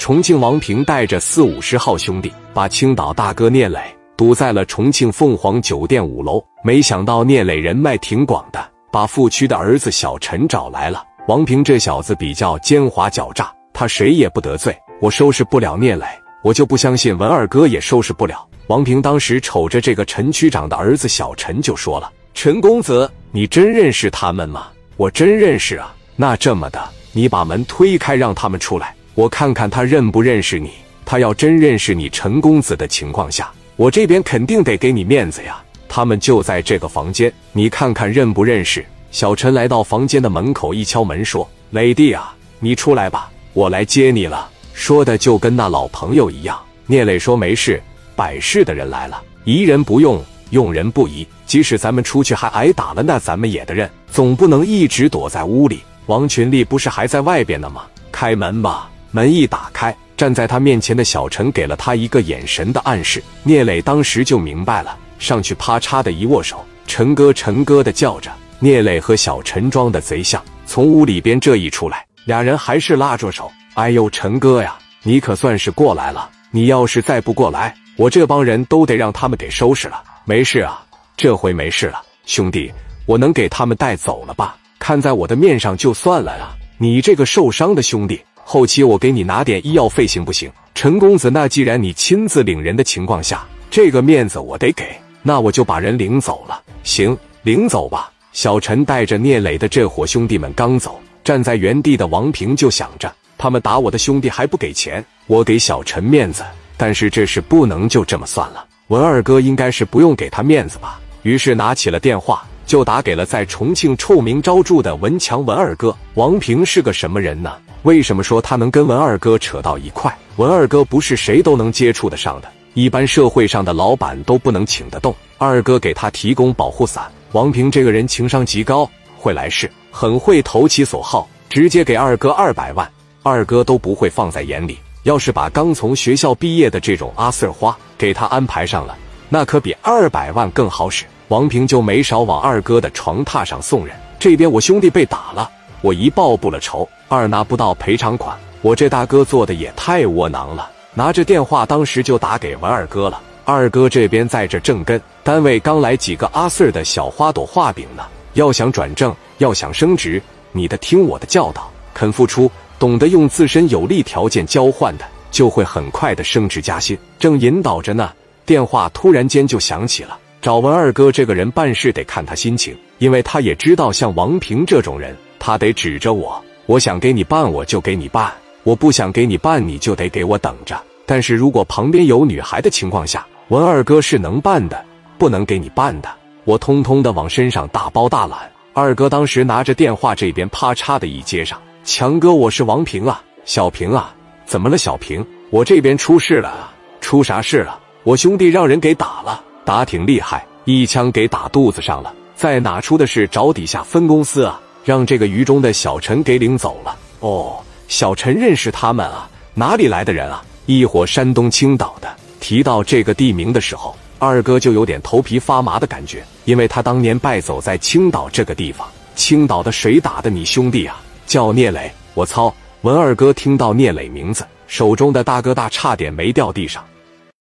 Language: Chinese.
重庆王平带着四五十号兄弟，把青岛大哥聂磊堵在了重庆凤凰酒店五楼。没想到聂磊人脉挺广的，把副区的儿子小陈找来了。王平这小子比较奸猾狡诈，他谁也不得罪。我收拾不了聂磊，我就不相信文二哥也收拾不了。王平当时瞅着这个陈区长的儿子小陈，就说了：“陈公子，你真认识他们吗？”“我真认识啊。”“那这么的，你把门推开，让他们出来。”我看看他认不认识你。他要真认识你陈公子的情况下，我这边肯定得给你面子呀。他们就在这个房间，你看看认不认识？小陈来到房间的门口，一敲门说：“磊弟啊，你出来吧，我来接你了。”说的就跟那老朋友一样。聂磊说：“没事，百事的人来了，疑人不用，用人不疑。即使咱们出去还挨打了，那咱们也得认，总不能一直躲在屋里。王群力不是还在外边呢吗？开门吧。”门一打开，站在他面前的小陈给了他一个眼神的暗示。聂磊当时就明白了，上去啪嚓的一握手，陈哥，陈哥的叫着。聂磊和小陈装的贼像，从屋里边这一出来，俩人还是拉着手。哎呦，陈哥呀，你可算是过来了！你要是再不过来，我这帮人都得让他们给收拾了。没事啊，这回没事了，兄弟，我能给他们带走了吧？看在我的面上就算了啊！你这个受伤的兄弟。后期我给你拿点医药费行不行，陈公子？那既然你亲自领人的情况下，这个面子我得给，那我就把人领走了。行，领走吧。小陈带着聂磊的这伙兄弟们刚走，站在原地的王平就想着，他们打我的兄弟还不给钱，我给小陈面子，但是这事不能就这么算了。文二哥应该是不用给他面子吧？于是拿起了电话，就打给了在重庆臭名昭著的文强文二哥。王平是个什么人呢？为什么说他能跟文二哥扯到一块？文二哥不是谁都能接触得上的，一般社会上的老板都不能请得动。二哥给他提供保护伞。王平这个人情商极高，会来事，很会投其所好，直接给二哥二百万，二哥都不会放在眼里。要是把刚从学校毕业的这种阿 Sir 花给他安排上了，那可比二百万更好使。王平就没少往二哥的床榻上送人。这边我兄弟被打了。我一报不了仇，二拿不到赔偿款，我这大哥做的也太窝囊了。拿着电话，当时就打给文二哥了。二哥这边在这正跟单位刚来几个阿 Sir 的小花朵画饼呢。要想转正，要想升职，你得听我的教导，肯付出，懂得用自身有利条件交换的，就会很快的升职加薪。正引导着呢，电话突然间就响起了。找文二哥这个人办事得看他心情，因为他也知道像王平这种人。他得指着我，我想给你办，我就给你办；我不想给你办，你就得给我等着。但是如果旁边有女孩的情况下，文二哥是能办的，不能给你办的。我通通的往身上大包大揽。二哥当时拿着电话，这边啪嚓的一接上：“强哥，我是王平啊，小平啊，怎么了？小平，我这边出事了！出啥事了？我兄弟让人给打了，打挺厉害，一枪给打肚子上了。在哪出的事？找底下分公司啊。”让这个鱼中的小陈给领走了。哦，小陈认识他们啊？哪里来的人啊？一伙山东青岛的。提到这个地名的时候，二哥就有点头皮发麻的感觉，因为他当年败走在青岛这个地方。青岛的谁打的你兄弟啊？叫聂磊。我操！文二哥听到聂磊名字，手中的大哥大差点没掉地上。